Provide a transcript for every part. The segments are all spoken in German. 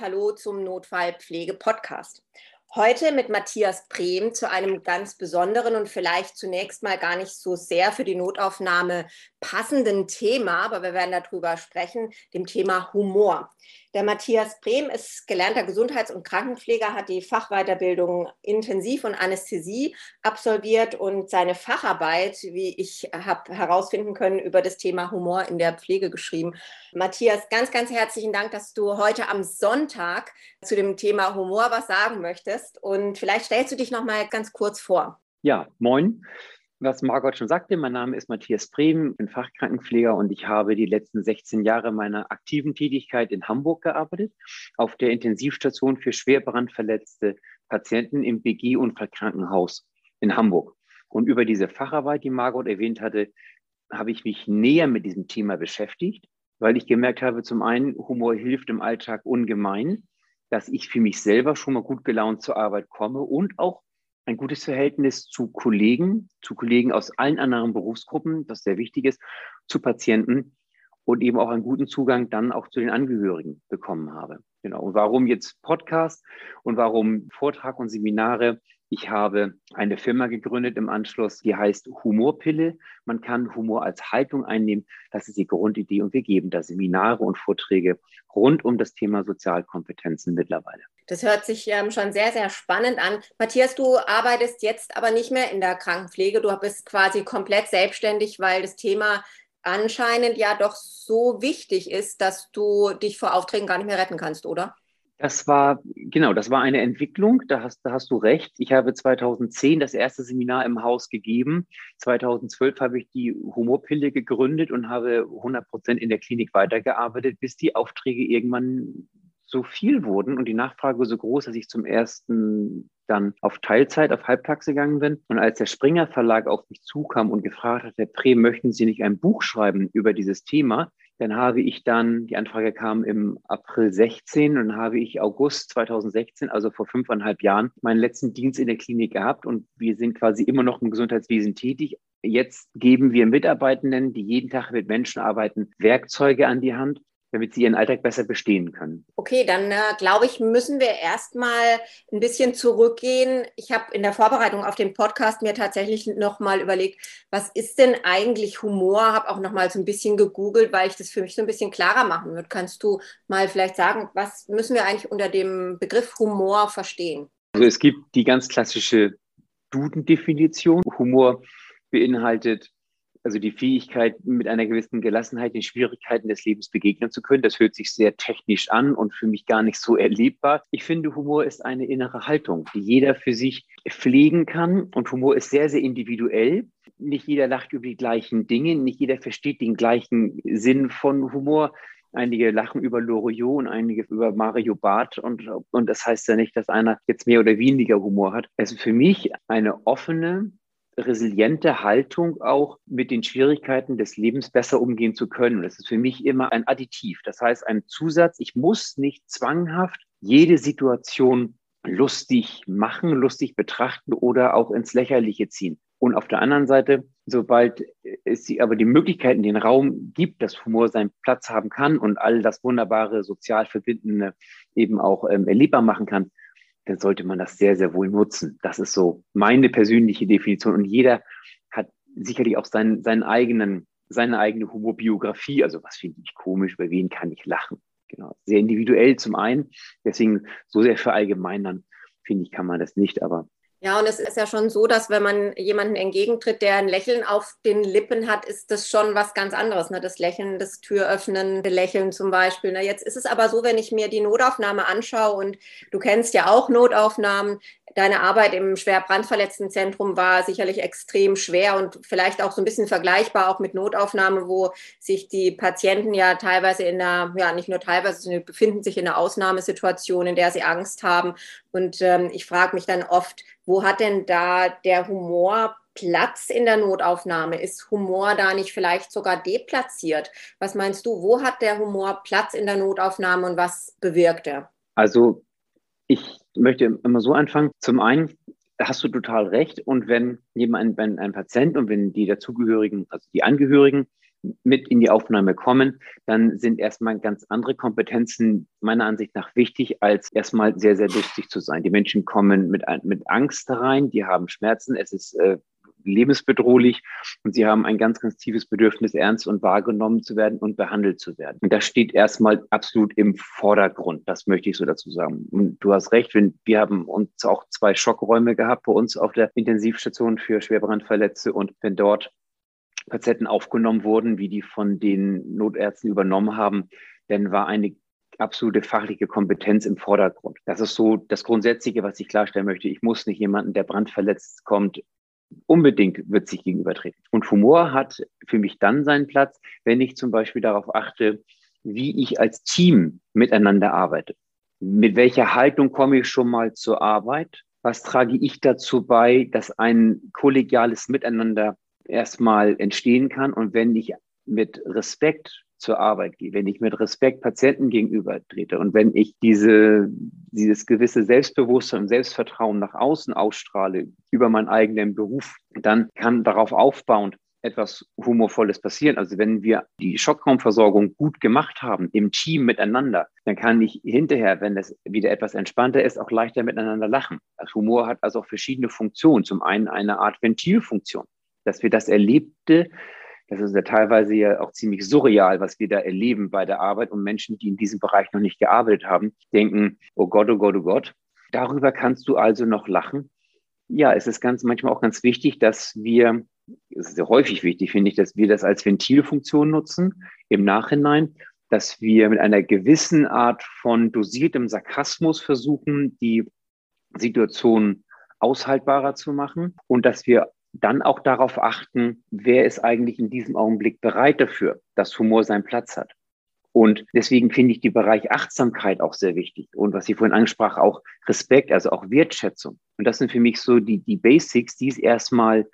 Hallo zum Notfallpflege-Podcast. Heute mit Matthias Brehm zu einem ganz besonderen und vielleicht zunächst mal gar nicht so sehr für die Notaufnahme passenden Thema, aber wir werden darüber sprechen, dem Thema Humor. Der Matthias Brehm ist gelernter Gesundheits- und Krankenpfleger, hat die Fachweiterbildung Intensiv- und Anästhesie absolviert und seine Facharbeit, wie ich habe herausfinden können, über das Thema Humor in der Pflege geschrieben. Matthias, ganz, ganz herzlichen Dank, dass du heute am Sonntag zu dem Thema Humor was sagen möchtest. Und vielleicht stellst du dich noch mal ganz kurz vor. Ja, moin was Margot schon sagte, mein Name ist Matthias Brehm, bin Fachkrankenpfleger und ich habe die letzten 16 Jahre meiner aktiven Tätigkeit in Hamburg gearbeitet, auf der Intensivstation für schwer brandverletzte Patienten im BG-Unfallkrankenhaus in Hamburg. Und über diese Facharbeit, die Margot erwähnt hatte, habe ich mich näher mit diesem Thema beschäftigt, weil ich gemerkt habe, zum einen, Humor hilft im Alltag ungemein, dass ich für mich selber schon mal gut gelaunt zur Arbeit komme und auch ein gutes Verhältnis zu Kollegen, zu Kollegen aus allen anderen Berufsgruppen, das sehr wichtig ist, zu Patienten und eben auch einen guten Zugang dann auch zu den Angehörigen bekommen habe. Genau. Und warum jetzt Podcast und warum Vortrag und Seminare? Ich habe eine Firma gegründet im Anschluss, die heißt Humorpille. Man kann Humor als Haltung einnehmen. Das ist die Grundidee und wir geben da Seminare und Vorträge rund um das Thema Sozialkompetenzen mittlerweile. Das hört sich ähm, schon sehr, sehr spannend an. Matthias, du arbeitest jetzt aber nicht mehr in der Krankenpflege. Du bist quasi komplett selbstständig, weil das Thema anscheinend ja doch so wichtig ist, dass du dich vor Aufträgen gar nicht mehr retten kannst, oder? Das war, genau, das war eine Entwicklung, da hast, da hast du recht. Ich habe 2010 das erste Seminar im Haus gegeben. 2012 habe ich die Humorpille gegründet und habe 100 Prozent in der Klinik weitergearbeitet, bis die Aufträge irgendwann so viel wurden und die Nachfrage so groß, dass ich zum ersten dann auf Teilzeit, auf Halbtags gegangen bin. Und als der Springer Verlag auf mich zukam und gefragt hat, Herr Pre, möchten Sie nicht ein Buch schreiben über dieses Thema? Dann habe ich dann, die Anfrage kam im April 16 und habe ich August 2016, also vor fünfeinhalb Jahren, meinen letzten Dienst in der Klinik gehabt und wir sind quasi immer noch im Gesundheitswesen tätig. Jetzt geben wir Mitarbeitenden, die jeden Tag mit Menschen arbeiten, Werkzeuge an die Hand, damit sie ihren Alltag besser bestehen können. Okay, dann äh, glaube ich, müssen wir erstmal ein bisschen zurückgehen. Ich habe in der Vorbereitung auf den Podcast mir tatsächlich nochmal überlegt, was ist denn eigentlich Humor? Habe auch nochmal so ein bisschen gegoogelt, weil ich das für mich so ein bisschen klarer machen würde. Kannst du mal vielleicht sagen, was müssen wir eigentlich unter dem Begriff Humor verstehen? Also es gibt die ganz klassische Duden-Definition. Humor beinhaltet also die Fähigkeit, mit einer gewissen Gelassenheit den Schwierigkeiten des Lebens begegnen zu können. Das hört sich sehr technisch an und für mich gar nicht so erlebbar. Ich finde, Humor ist eine innere Haltung, die jeder für sich pflegen kann. Und Humor ist sehr, sehr individuell. Nicht jeder lacht über die gleichen Dinge, nicht jeder versteht den gleichen Sinn von Humor. Einige lachen über Loriot und einige über Mario Barth und, und das heißt ja nicht, dass einer jetzt mehr oder weniger Humor hat. Ist für mich eine offene, resiliente Haltung auch mit den Schwierigkeiten des Lebens besser umgehen zu können. Das ist für mich immer ein Additiv. Das heißt, ein Zusatz. Ich muss nicht zwanghaft jede Situation lustig machen, lustig betrachten oder auch ins Lächerliche ziehen. Und auf der anderen Seite, sobald es aber die Möglichkeiten, den Raum gibt, dass Humor seinen Platz haben kann und all das wunderbare sozial Verbindende eben auch ähm, erlebbar machen kann, dann sollte man das sehr, sehr wohl nutzen. Das ist so meine persönliche Definition. Und jeder hat sicherlich auch seinen, seinen eigenen, seine eigene Humorbiografie. Also was finde ich komisch, über wen kann ich lachen? Genau. Sehr individuell zum einen. Deswegen so sehr verallgemeinern, finde ich, kann man das nicht. Aber ja, und es ist ja schon so, dass wenn man jemanden entgegentritt, der ein Lächeln auf den Lippen hat, ist das schon was ganz anderes. Ne? Das Lächeln, das Türöffnende Lächeln zum Beispiel. Ne? Jetzt ist es aber so, wenn ich mir die Notaufnahme anschaue und du kennst ja auch Notaufnahmen, deine Arbeit im schwer brandverletzten Zentrum war sicherlich extrem schwer und vielleicht auch so ein bisschen vergleichbar auch mit Notaufnahme, wo sich die Patienten ja teilweise in einer, ja nicht nur teilweise, sie befinden sich in einer Ausnahmesituation, in der sie Angst haben. Und ähm, ich frage mich dann oft, wo hat denn da der Humor Platz in der Notaufnahme? Ist Humor da nicht vielleicht sogar deplatziert? Was meinst du, wo hat der Humor Platz in der Notaufnahme und was bewirkt er? Also ich möchte immer so anfangen. Zum einen hast du total recht. Und wenn jemand, wenn ein Patient und wenn die dazugehörigen, also die Angehörigen mit in die Aufnahme kommen, dann sind erstmal ganz andere Kompetenzen meiner Ansicht nach wichtig, als erstmal sehr, sehr lustig zu sein. Die Menschen kommen mit, mit Angst rein, die haben Schmerzen, es ist äh, lebensbedrohlich und sie haben ein ganz, ganz tiefes Bedürfnis, ernst und wahrgenommen zu werden und behandelt zu werden. Und das steht erstmal absolut im Vordergrund. Das möchte ich so dazu sagen. Und du hast recht, wir haben uns auch zwei Schockräume gehabt bei uns auf der Intensivstation für Schwerbrandverletzte und wenn dort Patienten aufgenommen wurden, wie die von den Notärzten übernommen haben, dann war eine absolute fachliche Kompetenz im Vordergrund. Das ist so das Grundsätzliche, was ich klarstellen möchte. Ich muss nicht jemanden, der brandverletzt kommt, unbedingt wird sich gegenübertreten. Und Humor hat für mich dann seinen Platz, wenn ich zum Beispiel darauf achte, wie ich als Team miteinander arbeite. Mit welcher Haltung komme ich schon mal zur Arbeit? Was trage ich dazu bei, dass ein kollegiales Miteinander erstmal entstehen kann? Und wenn ich mit Respekt zur Arbeit gehe, wenn ich mit Respekt Patienten gegenüber trete und wenn ich diese, dieses gewisse Selbstbewusstsein und Selbstvertrauen nach außen ausstrahle über meinen eigenen Beruf, dann kann darauf aufbauend etwas Humorvolles passieren. Also wenn wir die Schockraumversorgung gut gemacht haben, im Team miteinander, dann kann ich hinterher, wenn es wieder etwas entspannter ist, auch leichter miteinander lachen. Das Humor hat also auch verschiedene Funktionen. Zum einen eine Art Ventilfunktion, dass wir das Erlebte das ist ja teilweise ja auch ziemlich surreal, was wir da erleben bei der Arbeit. Und Menschen, die in diesem Bereich noch nicht gearbeitet haben, denken, oh Gott, oh Gott, oh Gott. Darüber kannst du also noch lachen. Ja, es ist ganz, manchmal auch ganz wichtig, dass wir, es ist sehr häufig wichtig, finde ich, dass wir das als Ventilfunktion nutzen im Nachhinein, dass wir mit einer gewissen Art von dosiertem Sarkasmus versuchen, die Situation aushaltbarer zu machen und dass wir dann auch darauf achten, wer ist eigentlich in diesem Augenblick bereit dafür, dass Humor seinen Platz hat. Und deswegen finde ich die Bereich Achtsamkeit auch sehr wichtig. Und was ich vorhin ansprach, auch Respekt, also auch Wertschätzung. Und das sind für mich so die, die Basics, die es erstmal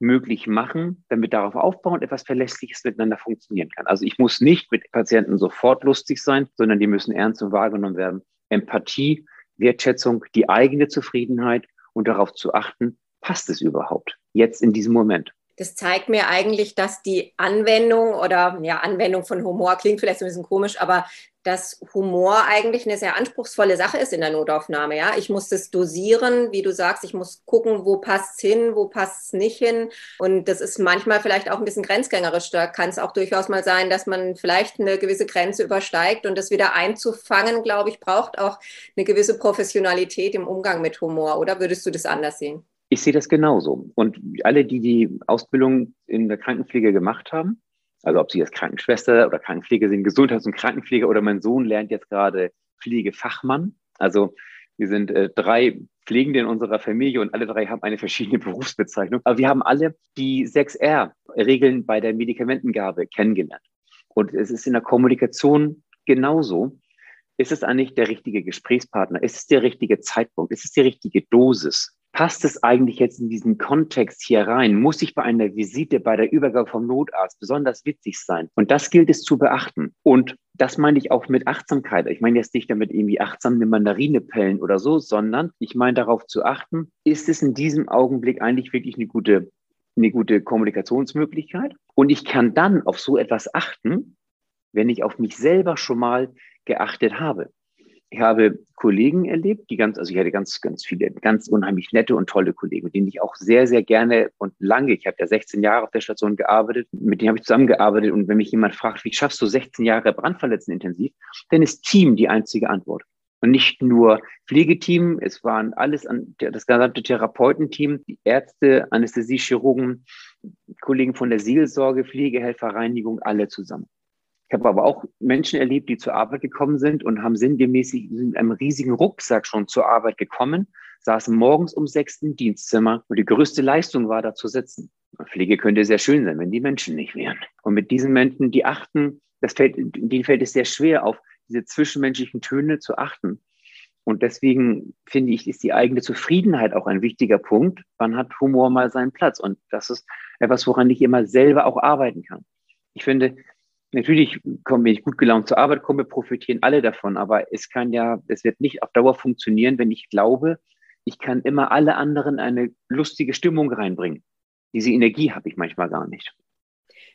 möglich machen, damit darauf aufbauend etwas Verlässliches miteinander funktionieren kann. Also ich muss nicht mit Patienten sofort lustig sein, sondern die müssen ernst und wahrgenommen werden. Empathie, Wertschätzung, die eigene Zufriedenheit und darauf zu achten, passt es überhaupt jetzt in diesem Moment? Das zeigt mir eigentlich, dass die Anwendung oder ja, Anwendung von Humor klingt vielleicht ein bisschen komisch, aber dass Humor eigentlich eine sehr anspruchsvolle Sache ist in der Notaufnahme. Ja, ich muss das dosieren, wie du sagst, ich muss gucken, wo passt es hin, wo passt es nicht hin. Und das ist manchmal vielleicht auch ein bisschen grenzgängerisch. Da kann es auch durchaus mal sein, dass man vielleicht eine gewisse Grenze übersteigt und das wieder einzufangen, glaube ich, braucht auch eine gewisse Professionalität im Umgang mit Humor. Oder würdest du das anders sehen? Ich sehe das genauso. Und alle, die die Ausbildung in der Krankenpflege gemacht haben, also ob sie jetzt Krankenschwester oder Krankenpfleger sind, Gesundheits- und Krankenpfleger oder mein Sohn lernt jetzt gerade Pflegefachmann. Also wir sind äh, drei Pflegende in unserer Familie und alle drei haben eine verschiedene Berufsbezeichnung. Aber wir haben alle die 6R-Regeln bei der Medikamentengabe kennengelernt. Und es ist in der Kommunikation genauso. Ist es eigentlich der richtige Gesprächspartner? Ist es der richtige Zeitpunkt? Ist es die richtige Dosis? Passt es eigentlich jetzt in diesen Kontext hier rein? Muss ich bei einer Visite, bei der Übergabe vom Notarzt besonders witzig sein? Und das gilt es zu beachten. Und das meine ich auch mit Achtsamkeit. Ich meine jetzt nicht damit irgendwie achtsam eine Mandarine pellen oder so, sondern ich meine darauf zu achten, ist es in diesem Augenblick eigentlich wirklich eine gute, eine gute Kommunikationsmöglichkeit? Und ich kann dann auf so etwas achten, wenn ich auf mich selber schon mal geachtet habe. Ich habe Kollegen erlebt, die ganz, also ich hatte ganz, ganz viele, ganz unheimlich nette und tolle Kollegen, mit denen ich auch sehr, sehr gerne und lange, ich habe ja 16 Jahre auf der Station gearbeitet, mit denen habe ich zusammengearbeitet und wenn mich jemand fragt, wie schaffst du 16 Jahre Brandverletzten intensiv, dann ist Team die einzige Antwort. Und nicht nur Pflegeteam, es waren alles an, das gesamte Therapeutenteam, die Ärzte, Anästhesie, Chirurgen, Kollegen von der Seelsorge, Pflegehelfer, Reinigung, alle zusammen. Ich habe aber auch Menschen erlebt, die zur Arbeit gekommen sind und haben sinngemäß in einem riesigen Rucksack schon zur Arbeit gekommen, saßen morgens um sechs im Dienstzimmer und die größte Leistung war, da zu sitzen. Pflege könnte sehr schön sein, wenn die Menschen nicht wären. Und mit diesen Menschen, die achten, das fällt, denen fällt es sehr schwer, auf diese zwischenmenschlichen Töne zu achten. Und deswegen finde ich, ist die eigene Zufriedenheit auch ein wichtiger Punkt. Wann hat Humor mal seinen Platz? Und das ist etwas, woran ich immer selber auch arbeiten kann. Ich finde, Natürlich kommen, wenn ich gut gelaunt zur Arbeit komme, profitieren alle davon. Aber es kann ja, es wird nicht auf Dauer funktionieren, wenn ich glaube, ich kann immer alle anderen eine lustige Stimmung reinbringen. Diese Energie habe ich manchmal gar nicht.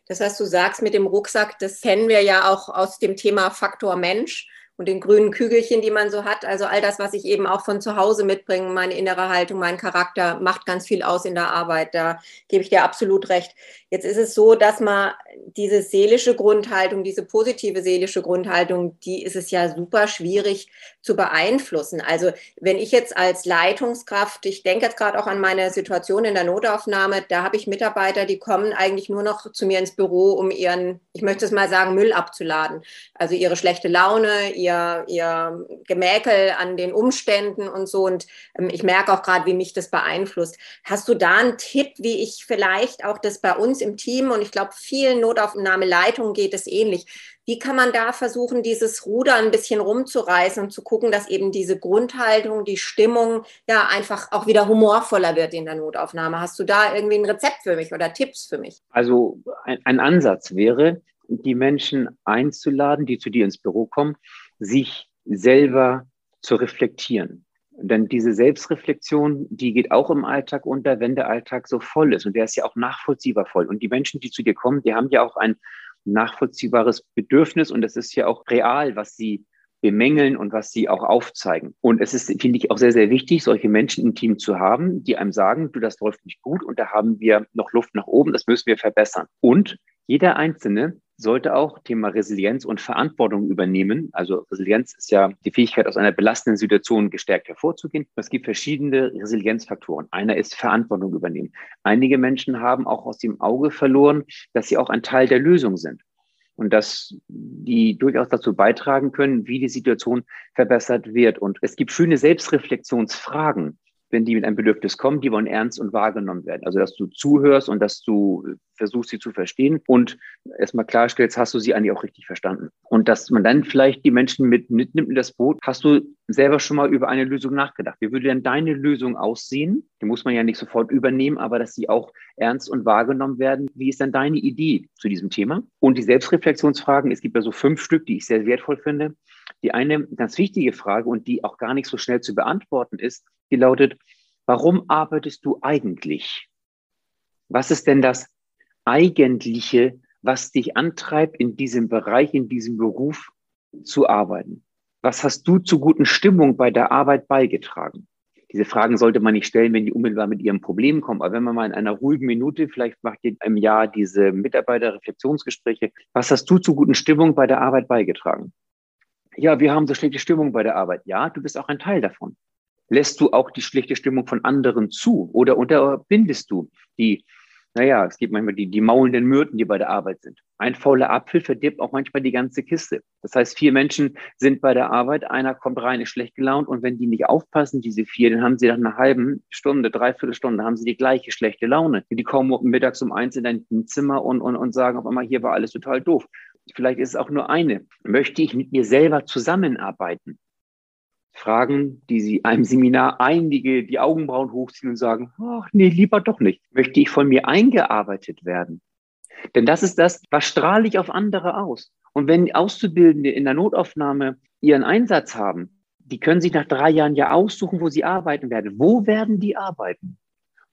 Das heißt, du sagst mit dem Rucksack, das kennen wir ja auch aus dem Thema Faktor Mensch und den grünen Kügelchen, die man so hat. Also all das, was ich eben auch von zu Hause mitbringe, meine innere Haltung, mein Charakter, macht ganz viel aus in der Arbeit. Da gebe ich dir absolut recht. Jetzt ist es so, dass man diese seelische Grundhaltung, diese positive seelische Grundhaltung, die ist es ja super schwierig zu beeinflussen. Also wenn ich jetzt als Leitungskraft, ich denke jetzt gerade auch an meine Situation in der Notaufnahme, da habe ich Mitarbeiter, die kommen eigentlich nur noch zu mir ins Büro, um ihren, ich möchte es mal sagen, Müll abzuladen. Also ihre schlechte Laune, ihr, ihr Gemäkel an den Umständen und so. Und ähm, ich merke auch gerade, wie mich das beeinflusst. Hast du da einen Tipp, wie ich vielleicht auch das bei uns im Team und ich glaube, vielen Notaufnahmeleitungen geht es ähnlich. Wie kann man da versuchen, dieses Ruder ein bisschen rumzureißen und zu gucken, dass eben diese Grundhaltung, die Stimmung ja einfach auch wieder humorvoller wird in der Notaufnahme? Hast du da irgendwie ein Rezept für mich oder Tipps für mich? Also ein, ein Ansatz wäre, die Menschen einzuladen, die zu dir ins Büro kommen, sich selber zu reflektieren. Denn diese Selbstreflexion, die geht auch im Alltag unter, wenn der Alltag so voll ist. Und der ist ja auch nachvollziehbar voll. Und die Menschen, die zu dir kommen, die haben ja auch ein nachvollziehbares Bedürfnis. Und das ist ja auch real, was sie bemängeln und was sie auch aufzeigen. Und es ist, finde ich, auch sehr, sehr wichtig, solche Menschen im Team zu haben, die einem sagen, du, das läuft nicht gut und da haben wir noch Luft nach oben, das müssen wir verbessern. Und jeder Einzelne sollte auch Thema Resilienz und Verantwortung übernehmen. Also Resilienz ist ja die Fähigkeit, aus einer belastenden Situation gestärkt hervorzugehen. Es gibt verschiedene Resilienzfaktoren. Einer ist Verantwortung übernehmen. Einige Menschen haben auch aus dem Auge verloren, dass sie auch ein Teil der Lösung sind und dass die durchaus dazu beitragen können, wie die Situation verbessert wird. Und es gibt schöne Selbstreflexionsfragen, wenn die mit einem Bedürfnis kommen, die wollen ernst und wahrgenommen werden. Also, dass du zuhörst und dass du versuchst, sie zu verstehen und erstmal klarstellst, hast du sie eigentlich auch richtig verstanden. Und dass man dann vielleicht die Menschen mit, mitnimmt in das Boot. Hast du selber schon mal über eine Lösung nachgedacht? Wie würde denn deine Lösung aussehen? Die muss man ja nicht sofort übernehmen, aber dass sie auch ernst und wahrgenommen werden. Wie ist denn deine Idee zu diesem Thema? Und die Selbstreflexionsfragen, es gibt ja so fünf Stück, die ich sehr wertvoll finde. Die eine ganz wichtige Frage und die auch gar nicht so schnell zu beantworten ist, die lautet, warum arbeitest du eigentlich? Was ist denn das Eigentliche, was dich antreibt, in diesem Bereich, in diesem Beruf zu arbeiten? Was hast du zur guten Stimmung bei der Arbeit beigetragen? Diese Fragen sollte man nicht stellen, wenn die unmittelbar mit ihrem Problem kommen. Aber wenn man mal in einer ruhigen Minute, vielleicht macht ihr im Jahr diese Mitarbeiterreflexionsgespräche, was hast du zur guten Stimmung bei der Arbeit beigetragen? Ja, wir haben so schlechte Stimmung bei der Arbeit. Ja, du bist auch ein Teil davon. Lässt du auch die schlechte Stimmung von anderen zu oder unterbindest du die, naja, es gibt manchmal die, die maulenden Myrten, die bei der Arbeit sind. Ein fauler Apfel verdirbt auch manchmal die ganze Kiste. Das heißt, vier Menschen sind bei der Arbeit, einer kommt rein, ist schlecht gelaunt und wenn die nicht aufpassen, diese vier, dann haben sie nach einer halben Stunde, dreiviertel Stunde, haben sie die gleiche schlechte Laune. Die kommen mittags um eins in dein Zimmer und, und, und sagen auf einmal, hier war alles total doof. Vielleicht ist es auch nur eine. Möchte ich mit mir selber zusammenarbeiten? Fragen, die sie einem Seminar einige die Augenbrauen hochziehen und sagen, ach nee, lieber doch nicht. Möchte ich von mir eingearbeitet werden? Denn das ist das, was strahle ich auf andere aus? Und wenn Auszubildende in der Notaufnahme ihren Einsatz haben, die können sich nach drei Jahren ja aussuchen, wo sie arbeiten werden. Wo werden die arbeiten?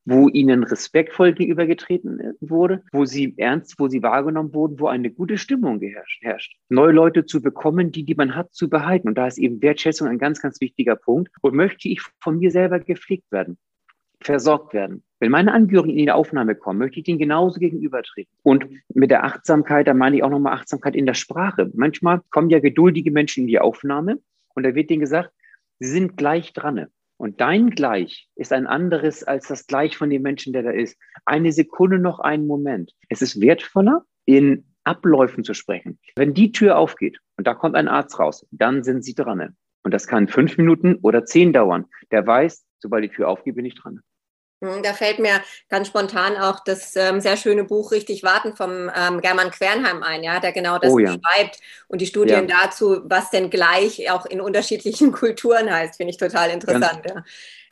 Wo ihnen respektvoll gegenübergetreten wurde, wo sie ernst, wo sie wahrgenommen wurden, wo eine gute Stimmung herrscht. Neue Leute zu bekommen, die, die man hat, zu behalten. Und da ist eben Wertschätzung ein ganz, ganz wichtiger Punkt. Und möchte ich von mir selber gepflegt werden, versorgt werden. Wenn meine Angehörigen in die Aufnahme kommen, möchte ich denen genauso gegenübertreten. Und mit der Achtsamkeit, da meine ich auch nochmal Achtsamkeit in der Sprache. Manchmal kommen ja geduldige Menschen in die Aufnahme und da wird denen gesagt, sie sind gleich dran. Und dein Gleich ist ein anderes als das Gleich von dem Menschen, der da ist. Eine Sekunde noch einen Moment. Es ist wertvoller, in Abläufen zu sprechen. Wenn die Tür aufgeht und da kommt ein Arzt raus, dann sind sie dran. Und das kann fünf Minuten oder zehn dauern. Der weiß, sobald die Tür aufgeht, bin ich dran. Hm, da fällt mir ganz spontan auch das ähm, sehr schöne Buch Richtig warten vom ähm, German Quernheim ein, ja, der genau das oh, ja. beschreibt und die Studien ja. dazu, was denn gleich auch in unterschiedlichen Kulturen heißt, finde ich total interessant. Ja.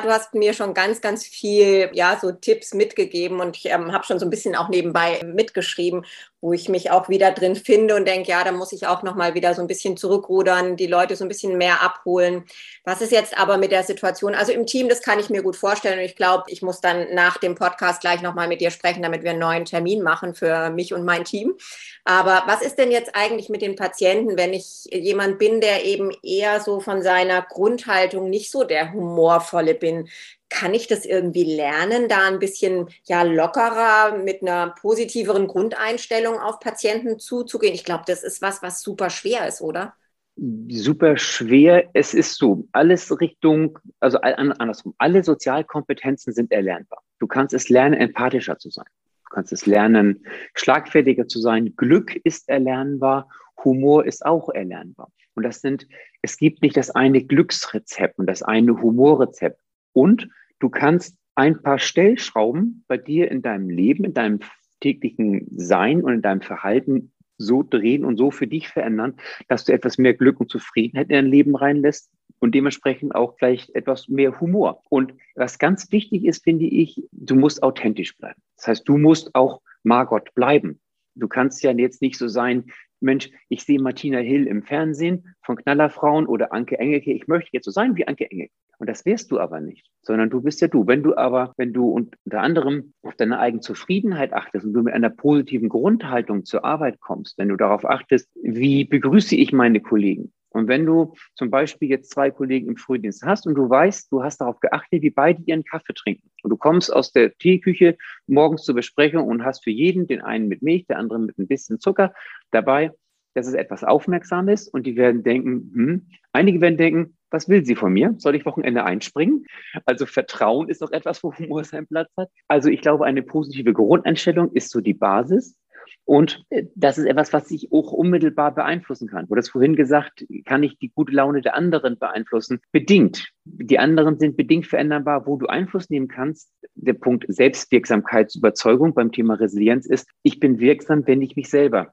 Du hast mir schon ganz, ganz viel, ja, so Tipps mitgegeben und ich ähm, habe schon so ein bisschen auch nebenbei mitgeschrieben, wo ich mich auch wieder drin finde und denke, ja, da muss ich auch nochmal wieder so ein bisschen zurückrudern, die Leute so ein bisschen mehr abholen. Was ist jetzt aber mit der Situation? Also im Team, das kann ich mir gut vorstellen und ich glaube, ich muss dann nach dem Podcast gleich nochmal mit dir sprechen, damit wir einen neuen Termin machen für mich und mein Team. Aber was ist denn jetzt eigentlich mit den Patienten, wenn ich jemand bin, der eben eher so von seiner Grundhaltung nicht so der humorvolle bin? Kann ich das irgendwie lernen, da ein bisschen ja lockerer mit einer positiveren Grundeinstellung auf Patienten zuzugehen? Ich glaube, das ist was, was super schwer ist, oder? Super schwer. Es ist so, alles Richtung, also andersrum, alle Sozialkompetenzen sind erlernbar. Du kannst es lernen, empathischer zu sein. Du kannst es lernen, schlagfertiger zu sein. Glück ist erlernbar. Humor ist auch erlernbar. Und das sind, es gibt nicht das eine Glücksrezept und das eine Humorrezept. Und du kannst ein paar Stellschrauben bei dir in deinem Leben, in deinem täglichen Sein und in deinem Verhalten so drehen und so für dich verändern, dass du etwas mehr Glück und Zufriedenheit in dein Leben reinlässt und dementsprechend auch vielleicht etwas mehr Humor. Und was ganz wichtig ist, finde ich, du musst authentisch bleiben. Das heißt, du musst auch Margot bleiben. Du kannst ja jetzt nicht so sein, Mensch, ich sehe Martina Hill im Fernsehen von Knallerfrauen oder Anke Engelke. Ich möchte jetzt so sein wie Anke Engelke. Und das wärst du aber nicht, sondern du bist ja du. Wenn du aber, wenn du unter anderem auf deine eigene Zufriedenheit achtest und du mit einer positiven Grundhaltung zur Arbeit kommst, wenn du darauf achtest, wie begrüße ich meine Kollegen? Und wenn du zum Beispiel jetzt zwei Kollegen im Frühdienst hast und du weißt, du hast darauf geachtet, wie beide ihren Kaffee trinken und du kommst aus der Teeküche morgens zur Besprechung und hast für jeden, den einen mit Milch, der andere mit ein bisschen Zucker dabei, dass es etwas Aufmerksames und die werden denken, hm, einige werden denken, was will sie von mir? Soll ich Wochenende einspringen? Also Vertrauen ist doch etwas, wo Humor seinen Platz hat. Also ich glaube, eine positive Grundeinstellung ist so die Basis. Und äh, das ist etwas, was ich auch unmittelbar beeinflussen kann. Du hast vorhin gesagt, kann ich die gute Laune der anderen beeinflussen? Bedingt. Die anderen sind bedingt veränderbar. Wo du Einfluss nehmen kannst, der Punkt Selbstwirksamkeitsüberzeugung beim Thema Resilienz ist, ich bin wirksam, wenn ich mich selber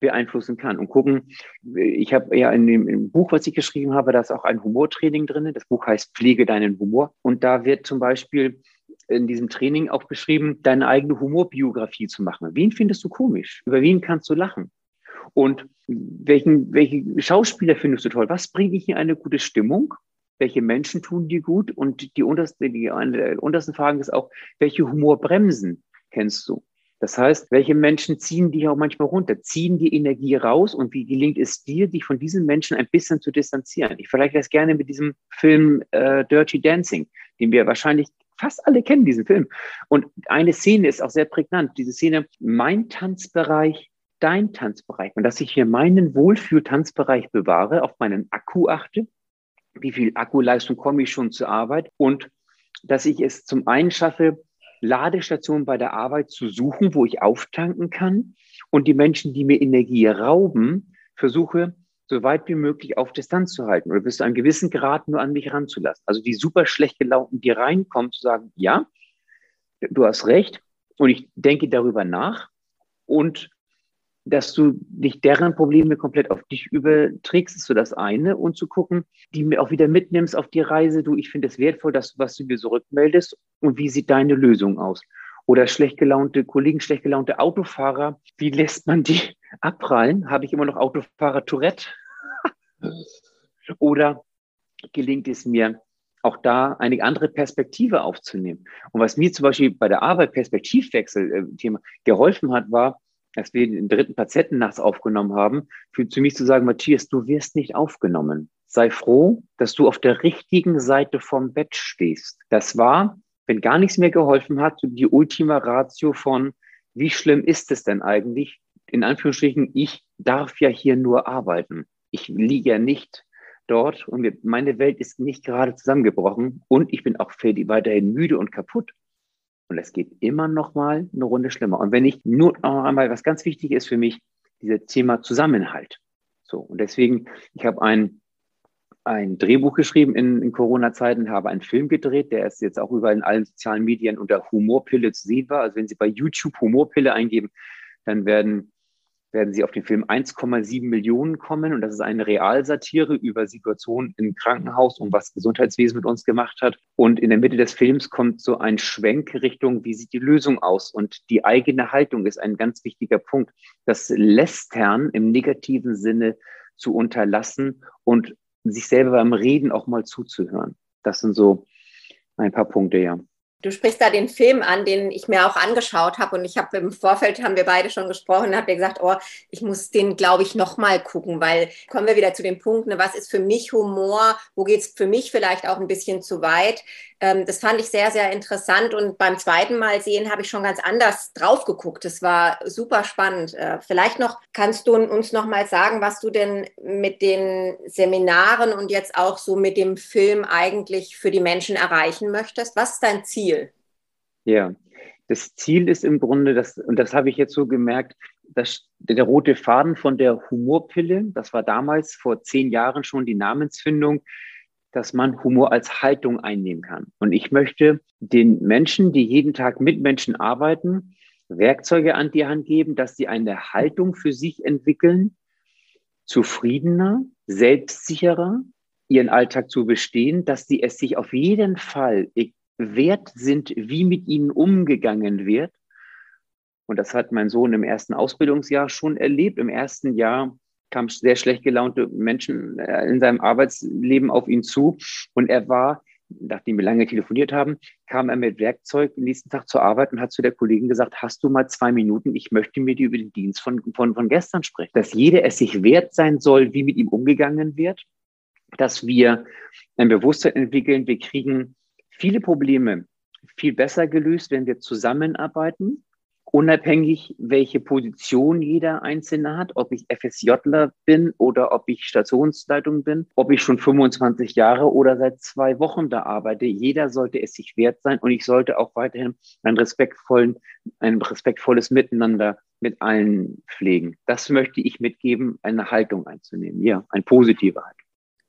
beeinflussen kann. Und gucken, ich habe ja in dem, im Buch, was ich geschrieben habe, da ist auch ein Humortraining drin. Das Buch heißt Pflege deinen Humor. Und da wird zum Beispiel in diesem Training auch beschrieben, deine eigene Humorbiografie zu machen. Wen findest du komisch? Über wen kannst du lachen? Und welchen, welche Schauspieler findest du toll? Was bringt dich in eine gute Stimmung? Welche Menschen tun dir gut? Und die unterste, die, eine der untersten Fragen ist auch, welche Humorbremsen kennst du? Das heißt, welche Menschen ziehen dich auch manchmal runter, ziehen die Energie raus und wie gelingt es dir, dich von diesen Menschen ein bisschen zu distanzieren? Ich vergleiche das gerne mit diesem Film äh, Dirty Dancing, den wir wahrscheinlich fast alle kennen, diesen Film. Und eine Szene ist auch sehr prägnant. Diese Szene, mein Tanzbereich, dein Tanzbereich. Und dass ich hier meinen Wohlfühl-Tanzbereich bewahre, auf meinen Akku achte, wie viel Akkuleistung komme ich schon zur Arbeit und dass ich es zum einen schaffe, Ladestationen bei der Arbeit zu suchen, wo ich auftanken kann und die Menschen, die mir Energie rauben, versuche, so weit wie möglich auf Distanz zu halten oder bis zu einem gewissen Grad nur an mich ranzulassen. Also die super schlecht gelaunten, die reinkommen, zu sagen, ja, du hast recht und ich denke darüber nach und dass du nicht deren Probleme komplett auf dich überträgst, ist so das eine. Und zu gucken, die mir auch wieder mitnimmst auf die Reise. Du, ich finde es wertvoll, dass du was du mir zurückmeldest. Und wie sieht deine Lösung aus? Oder schlecht gelaunte Kollegen, schlecht gelaunte Autofahrer. Wie lässt man die abprallen? Habe ich immer noch Autofahrer Tourette? Oder gelingt es mir, auch da eine andere Perspektive aufzunehmen? Und was mir zum Beispiel bei der Arbeit Perspektivwechsel-Thema äh, geholfen hat, war, als wir den dritten Patienten nachts aufgenommen haben, für zu mir zu sagen, Matthias, du wirst nicht aufgenommen. Sei froh, dass du auf der richtigen Seite vom Bett stehst. Das war, wenn gar nichts mehr geholfen hat, die Ultima Ratio von, wie schlimm ist es denn eigentlich? In Anführungsstrichen, ich darf ja hier nur arbeiten. Ich liege ja nicht dort und meine Welt ist nicht gerade zusammengebrochen und ich bin auch weiterhin müde und kaputt. Und es geht immer noch mal eine Runde schlimmer. Und wenn ich nur noch einmal, was ganz wichtig ist für mich, dieses Thema Zusammenhalt. So. Und deswegen, ich habe ein, ein Drehbuch geschrieben in, in Corona-Zeiten, habe einen Film gedreht, der ist jetzt auch überall in allen sozialen Medien unter Humorpille zu sehen war. Also wenn Sie bei YouTube Humorpille eingeben, dann werden werden sie auf den Film 1,7 Millionen kommen. Und das ist eine Realsatire über Situationen im Krankenhaus und was Gesundheitswesen mit uns gemacht hat. Und in der Mitte des Films kommt so ein Schwenk Richtung, wie sieht die Lösung aus? Und die eigene Haltung ist ein ganz wichtiger Punkt. Das Lästern im negativen Sinne zu unterlassen und sich selber beim Reden auch mal zuzuhören. Das sind so ein paar Punkte, ja. Du sprichst da den Film an, den ich mir auch angeschaut habe und ich habe im Vorfeld haben wir beide schon gesprochen, habe gesagt, oh, ich muss den, glaube ich, noch mal gucken, weil kommen wir wieder zu dem Punkt, ne, was ist für mich Humor, wo geht es für mich vielleicht auch ein bisschen zu weit? Ähm, das fand ich sehr, sehr interessant und beim zweiten Mal sehen habe ich schon ganz anders drauf geguckt. Das war super spannend. Äh, vielleicht noch kannst du uns noch mal sagen, was du denn mit den Seminaren und jetzt auch so mit dem Film eigentlich für die Menschen erreichen möchtest. Was ist dein Ziel? Ziel? Ja, das Ziel ist im Grunde, das, und das habe ich jetzt so gemerkt, dass der rote Faden von der Humorpille, das war damals vor zehn Jahren schon die Namensfindung, dass man Humor als Haltung einnehmen kann. Und ich möchte den Menschen, die jeden Tag mit Menschen arbeiten, Werkzeuge an die Hand geben, dass sie eine Haltung für sich entwickeln, zufriedener, selbstsicherer, ihren Alltag zu bestehen, dass sie es sich auf jeden Fall, wert sind, wie mit ihnen umgegangen wird. Und das hat mein Sohn im ersten Ausbildungsjahr schon erlebt. Im ersten Jahr kamen sehr schlecht gelaunte Menschen äh, in seinem Arbeitsleben auf ihn zu. Und er war, nachdem wir lange telefoniert haben, kam er mit Werkzeug nächsten Tag zur Arbeit und hat zu der Kollegin gesagt, hast du mal zwei Minuten, ich möchte mit dir über den Dienst von, von, von gestern sprechen. Dass jeder es sich wert sein soll, wie mit ihm umgegangen wird, dass wir ein Bewusstsein entwickeln, wir kriegen viele Probleme viel besser gelöst, wenn wir zusammenarbeiten, unabhängig, welche Position jeder Einzelne hat, ob ich FSJler bin oder ob ich Stationsleitung bin, ob ich schon 25 Jahre oder seit zwei Wochen da arbeite. Jeder sollte es sich wert sein und ich sollte auch weiterhin ein, ein respektvolles Miteinander mit allen pflegen. Das möchte ich mitgeben, eine Haltung einzunehmen. Ja, eine positive Haltung.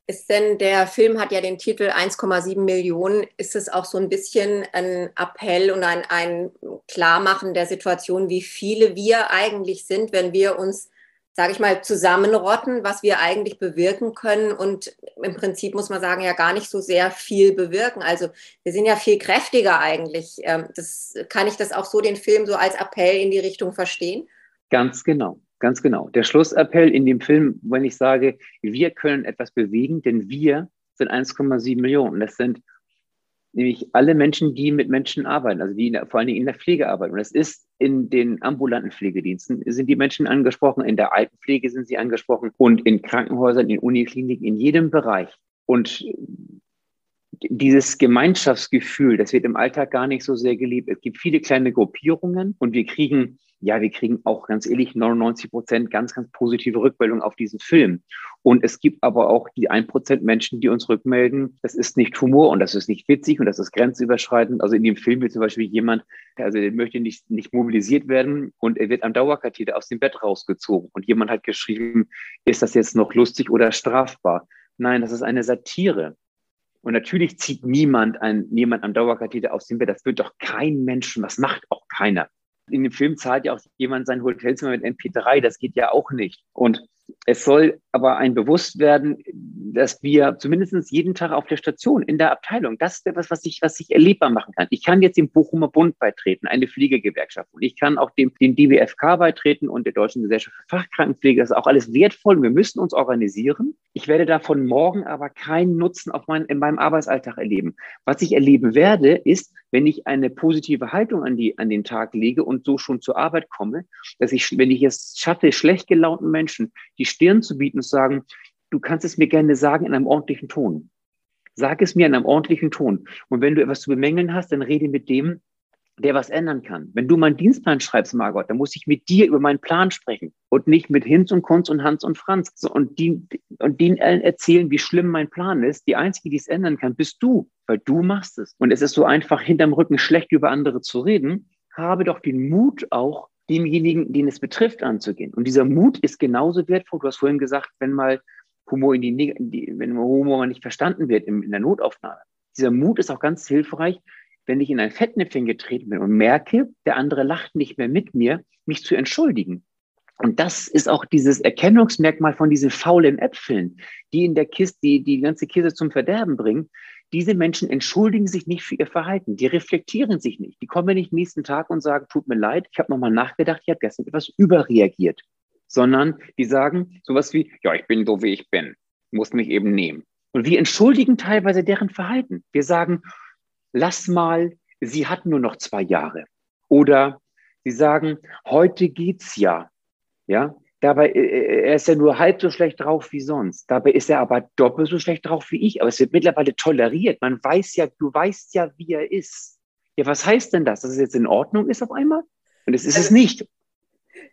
Ist denn der Film hat ja den Titel 1,7 Millionen. Ist es auch so ein bisschen ein Appell und ein, ein Klarmachen der Situation, wie viele wir eigentlich sind, wenn wir uns, sage ich mal, zusammenrotten, was wir eigentlich bewirken können und im Prinzip muss man sagen, ja gar nicht so sehr viel bewirken. Also wir sind ja viel kräftiger eigentlich. Ähm, das, kann ich das auch so den Film so als Appell in die Richtung verstehen? Ganz genau. Ganz genau. Der Schlussappell in dem Film, wenn ich sage, wir können etwas bewegen, denn wir sind 1,7 Millionen. Das sind nämlich alle Menschen, die mit Menschen arbeiten, also die der, vor allen Dingen in der Pflege arbeiten. Und das ist in den ambulanten Pflegediensten sind die Menschen angesprochen, in der Altenpflege sind sie angesprochen und in Krankenhäusern, in Unikliniken, in jedem Bereich. Und dieses Gemeinschaftsgefühl, das wird im Alltag gar nicht so sehr geliebt. Es gibt viele kleine Gruppierungen und wir kriegen ja, wir kriegen auch ganz ehrlich 99 Prozent ganz, ganz positive Rückmeldungen auf diesen Film. Und es gibt aber auch die 1 Prozent Menschen, die uns rückmelden, das ist nicht Humor und das ist nicht witzig und das ist grenzüberschreitend. Also in dem Film wird zum Beispiel jemand, also der möchte nicht, nicht mobilisiert werden und er wird am Dauerkatheter aus dem Bett rausgezogen. Und jemand hat geschrieben, ist das jetzt noch lustig oder strafbar? Nein, das ist eine Satire. Und natürlich zieht niemand ein, niemand am Dauerkatheter aus dem Bett. Das wird doch kein Menschen, das macht auch keiner in dem Film zahlt ja auch jemand sein Hotelzimmer mit MP3. Das geht ja auch nicht. Und es soll aber ein Bewusstwerden, dass wir zumindest jeden Tag auf der Station, in der Abteilung, das ist etwas, was ich, was ich erlebbar machen kann. Ich kann jetzt dem Bochumer Bund beitreten, eine Pflegegewerkschaft. Und ich kann auch dem, dem DWFK beitreten und der Deutschen Gesellschaft für Fachkrankenpflege. Das ist auch alles wertvoll. Wir müssen uns organisieren. Ich werde davon morgen aber keinen Nutzen auf mein, in meinem Arbeitsalltag erleben. Was ich erleben werde, ist, wenn ich eine positive Haltung an, die, an den Tag lege und so schon zur Arbeit komme, dass ich, wenn ich es schaffe, schlecht gelaunten Menschen die Stirn zu bieten und zu sagen, du kannst es mir gerne sagen in einem ordentlichen Ton. Sag es mir in einem ordentlichen Ton. Und wenn du etwas zu bemängeln hast, dann rede mit dem, der was ändern kann. Wenn du meinen Dienstplan schreibst, Margot, dann muss ich mit dir über meinen Plan sprechen und nicht mit Hinz und Kunz und Hans und Franz und, die, und denen erzählen, wie schlimm mein Plan ist. Die Einzige, die es ändern kann, bist du, weil du machst es. Und es ist so einfach, hinterm Rücken schlecht über andere zu reden. Habe doch den Mut auch, demjenigen, den es betrifft, anzugehen. Und dieser Mut ist genauso wertvoll. Du hast vorhin gesagt, wenn mal Humor in die, in die wenn Humor mal nicht verstanden wird in, in der Notaufnahme. Dieser Mut ist auch ganz hilfreich, wenn ich in ein Fettnäpfchen getreten bin und merke, der andere lacht nicht mehr mit mir, mich zu entschuldigen. Und das ist auch dieses Erkennungsmerkmal von diesen faulen Äpfeln, die in der Kiste, die die ganze Kiste zum Verderben bringen. Diese Menschen entschuldigen sich nicht für ihr Verhalten, die reflektieren sich nicht. Die kommen nicht nächsten Tag und sagen, tut mir leid, ich habe nochmal nachgedacht, ich habe gestern etwas überreagiert. Sondern die sagen sowas wie, ja, ich bin so, wie ich bin, muss mich eben nehmen. Und wir entschuldigen teilweise deren Verhalten. Wir sagen, lass mal, sie hat nur noch zwei Jahre. Oder sie sagen, heute geht's ja. Ja, Dabei, äh, äh, er ist ja nur halb so schlecht drauf wie sonst. Dabei ist er aber doppelt so schlecht drauf wie ich. Aber es wird mittlerweile toleriert. Man weiß ja, du weißt ja, wie er ist. Ja, was heißt denn das? Dass es jetzt in Ordnung ist auf einmal? Und es ist es nicht.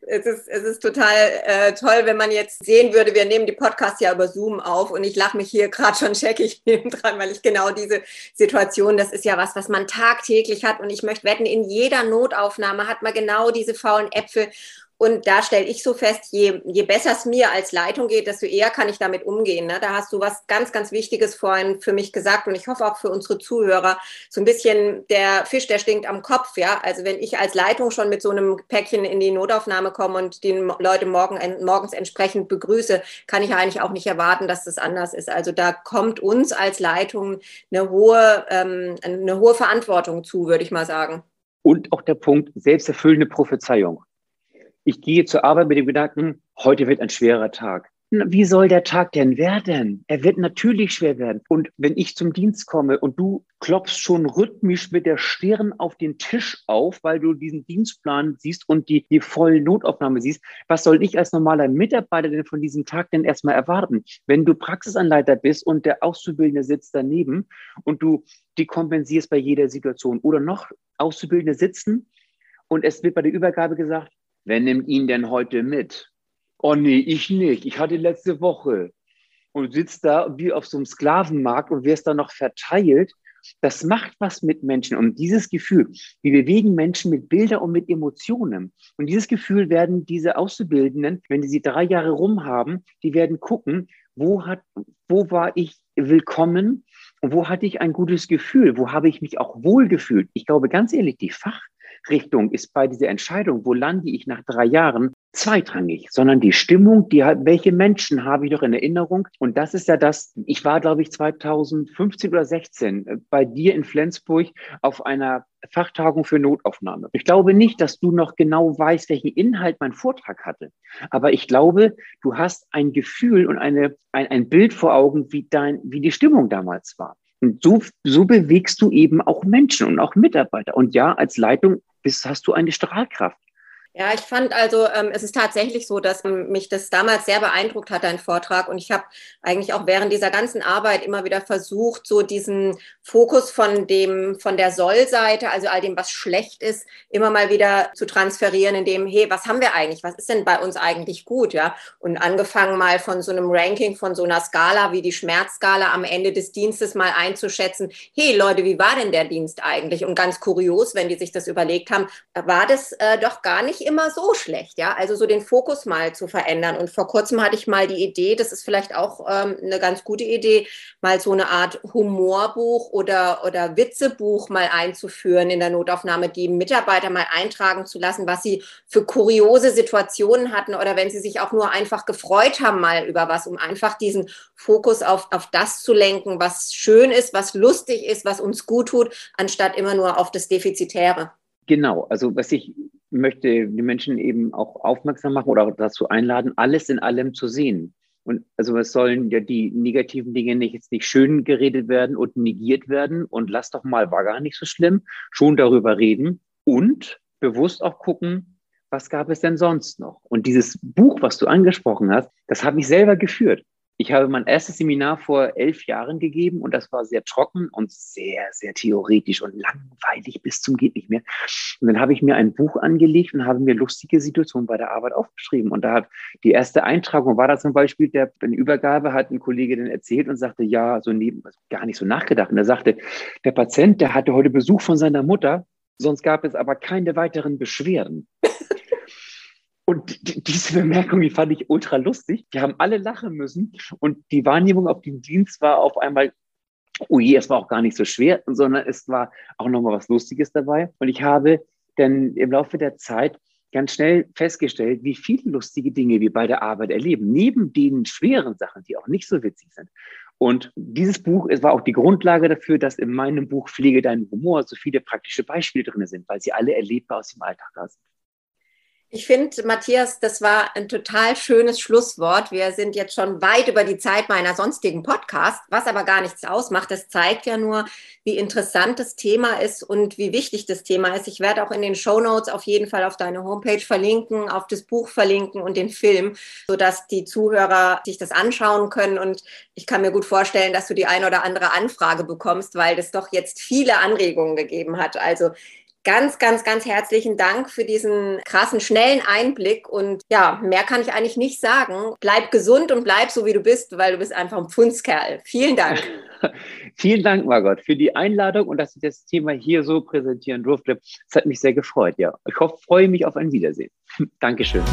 Es ist, es ist total äh, toll, wenn man jetzt sehen würde, wir nehmen die Podcasts ja über Zoom auf und ich lache mich hier gerade schon checkig dran, weil ich genau diese Situation, das ist ja was, was man tagtäglich hat und ich möchte wetten, in jeder Notaufnahme hat man genau diese faulen Äpfel und da stelle ich so fest, je, je besser es mir als Leitung geht, desto eher kann ich damit umgehen. Ne? Da hast du was ganz, ganz Wichtiges vorhin für mich gesagt und ich hoffe auch für unsere Zuhörer. So ein bisschen der Fisch, der stinkt am Kopf. Ja, also wenn ich als Leitung schon mit so einem Päckchen in die Notaufnahme komme und die Leute morgen, morgens entsprechend begrüße, kann ich eigentlich auch nicht erwarten, dass das anders ist. Also da kommt uns als Leitung eine hohe, ähm, eine hohe Verantwortung zu, würde ich mal sagen. Und auch der Punkt selbsterfüllende Prophezeiung. Ich gehe zur Arbeit mit dem Gedanken, heute wird ein schwerer Tag. Wie soll der Tag denn werden? Er wird natürlich schwer werden. Und wenn ich zum Dienst komme und du klopfst schon rhythmisch mit der Stirn auf den Tisch auf, weil du diesen Dienstplan siehst und die, die volle Notaufnahme siehst, was soll ich als normaler Mitarbeiter denn von diesem Tag denn erstmal erwarten? Wenn du Praxisanleiter bist und der Auszubildende sitzt daneben und du die kompensierst bei jeder Situation oder noch Auszubildende sitzen und es wird bei der Übergabe gesagt, Wer nimmt ihn denn heute mit? Oh nee, ich nicht. Ich hatte letzte Woche. Und sitzt da wie auf so einem Sklavenmarkt und wirst da noch verteilt. Das macht was mit Menschen. Und dieses Gefühl, wir bewegen Menschen mit Bildern und mit Emotionen. Und dieses Gefühl werden diese Auszubildenden, wenn sie drei Jahre rum haben, die werden gucken, wo hat, wo war ich willkommen und wo hatte ich ein gutes Gefühl? Wo habe ich mich auch wohl gefühlt? Ich glaube ganz ehrlich, die Fach, Richtung ist bei dieser Entscheidung, wo lande ich nach drei Jahren, zweitrangig, sondern die Stimmung, die, welche Menschen habe ich noch in Erinnerung? Und das ist ja das, ich war, glaube ich, 2015 oder 16 äh, bei dir in Flensburg auf einer Fachtagung für Notaufnahme. Ich glaube nicht, dass du noch genau weißt, welchen Inhalt mein Vortrag hatte. Aber ich glaube, du hast ein Gefühl und eine, ein, ein Bild vor Augen, wie, dein, wie die Stimmung damals war. Und so, so bewegst du eben auch Menschen und auch Mitarbeiter. Und ja, als Leitung bist, hast du eine Strahlkraft. Ja, ich fand also, ähm, es ist tatsächlich so, dass mich das damals sehr beeindruckt hat, dein Vortrag. Und ich habe eigentlich auch während dieser ganzen Arbeit immer wieder versucht, so diesen Fokus von dem, von der Soll-Seite, also all dem, was schlecht ist, immer mal wieder zu transferieren, in dem, hey, was haben wir eigentlich? Was ist denn bei uns eigentlich gut? Ja. Und angefangen mal von so einem Ranking, von so einer Skala wie die Schmerzskala am Ende des Dienstes mal einzuschätzen, hey Leute, wie war denn der Dienst eigentlich? Und ganz kurios, wenn die sich das überlegt haben, war das äh, doch gar nicht immer so schlecht, ja. Also so den Fokus mal zu verändern. Und vor kurzem hatte ich mal die Idee, das ist vielleicht auch ähm, eine ganz gute Idee, mal so eine Art Humorbuch oder, oder Witzebuch mal einzuführen in der Notaufnahme, die Mitarbeiter mal eintragen zu lassen, was sie für kuriose Situationen hatten oder wenn sie sich auch nur einfach gefreut haben mal über was, um einfach diesen Fokus auf, auf das zu lenken, was schön ist, was lustig ist, was uns gut tut, anstatt immer nur auf das Defizitäre. Genau, also was ich möchte die Menschen eben auch aufmerksam machen oder dazu einladen, alles in allem zu sehen. Und also es sollen ja die negativen Dinge nicht jetzt nicht schön geredet werden und negiert werden und lass doch mal, war gar nicht so schlimm, schon darüber reden und bewusst auch gucken, was gab es denn sonst noch? Und dieses Buch, was du angesprochen hast, das habe ich selber geführt. Ich habe mein erstes Seminar vor elf Jahren gegeben und das war sehr trocken und sehr, sehr theoretisch und langweilig bis zum geht nicht mehr. Und dann habe ich mir ein Buch angelegt und habe mir lustige Situationen bei der Arbeit aufgeschrieben. Und da hat die erste Eintragung war da zum Beispiel, der eine Übergabe hat ein Kollege dann erzählt und sagte, ja, so neben, also gar nicht so nachgedacht. Und er sagte, der Patient, der hatte heute Besuch von seiner Mutter, sonst gab es aber keine weiteren Beschwerden. Und diese Bemerkung, die fand ich ultra lustig. Wir haben alle lachen müssen und die Wahrnehmung auf den Dienst war auf einmal, oh je, es war auch gar nicht so schwer, sondern es war auch nochmal was Lustiges dabei. Und ich habe dann im Laufe der Zeit ganz schnell festgestellt, wie viele lustige Dinge wir bei der Arbeit erleben, neben den schweren Sachen, die auch nicht so witzig sind. Und dieses Buch es war auch die Grundlage dafür, dass in meinem Buch Pflege deinen Humor so viele praktische Beispiele drin sind, weil sie alle erlebbar aus dem Alltag da sind. Ich finde, Matthias, das war ein total schönes Schlusswort. Wir sind jetzt schon weit über die Zeit meiner sonstigen Podcast, was aber gar nichts ausmacht. Das zeigt ja nur, wie interessant das Thema ist und wie wichtig das Thema ist. Ich werde auch in den Show Notes auf jeden Fall auf deine Homepage verlinken, auf das Buch verlinken und den Film, sodass die Zuhörer sich das anschauen können. Und ich kann mir gut vorstellen, dass du die ein oder andere Anfrage bekommst, weil das doch jetzt viele Anregungen gegeben hat. Also ganz, ganz, ganz herzlichen Dank für diesen krassen, schnellen Einblick. Und ja, mehr kann ich eigentlich nicht sagen. Bleib gesund und bleib so, wie du bist, weil du bist einfach ein Pfundskerl. Vielen Dank. Vielen Dank, Margot, für die Einladung und dass ich das Thema hier so präsentieren durfte. Es hat mich sehr gefreut, ja. Ich hoffe, freue mich auf ein Wiedersehen. Dankeschön.